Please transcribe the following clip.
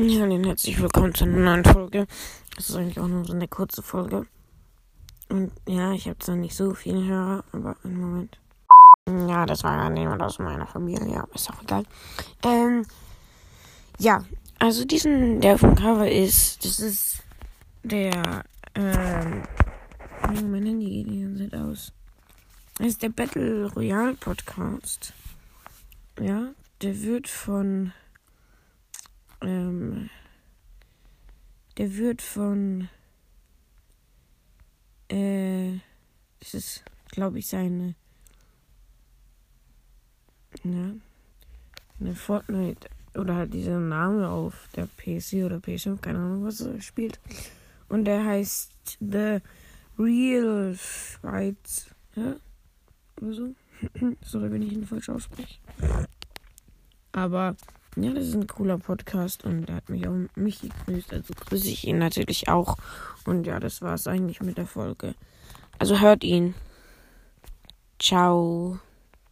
Ja, den herzlich willkommen zu einer neuen Folge. Das ist eigentlich auch nur so eine kurze Folge. Und ja, ich habe zwar nicht so viele Hörer, aber einen Moment. Ja, das war jemand aus meiner Familie, ja, ist auch egal. Ähm, ja, also diesen, der vom Cover ist, das ist der, ähm, mein Handy geht die ganze Zeit aus. Das ist der Battle Royale Podcast. Ja, der wird von ähm, der wird von, äh, das ist, glaube ich, seine, ja, eine Fortnite oder halt dieser Name auf der PC oder PS5, keine Ahnung, was er spielt. Und der heißt The Real Fights, ja, oder so. Sorry, wenn ich ihn falsch ausspreche. Aber ja, das ist ein cooler Podcast und er hat mich auch mich gegrüßt. Also grüße ich ihn natürlich auch. Und ja, das war es eigentlich mit der Folge. Also hört ihn. Ciao.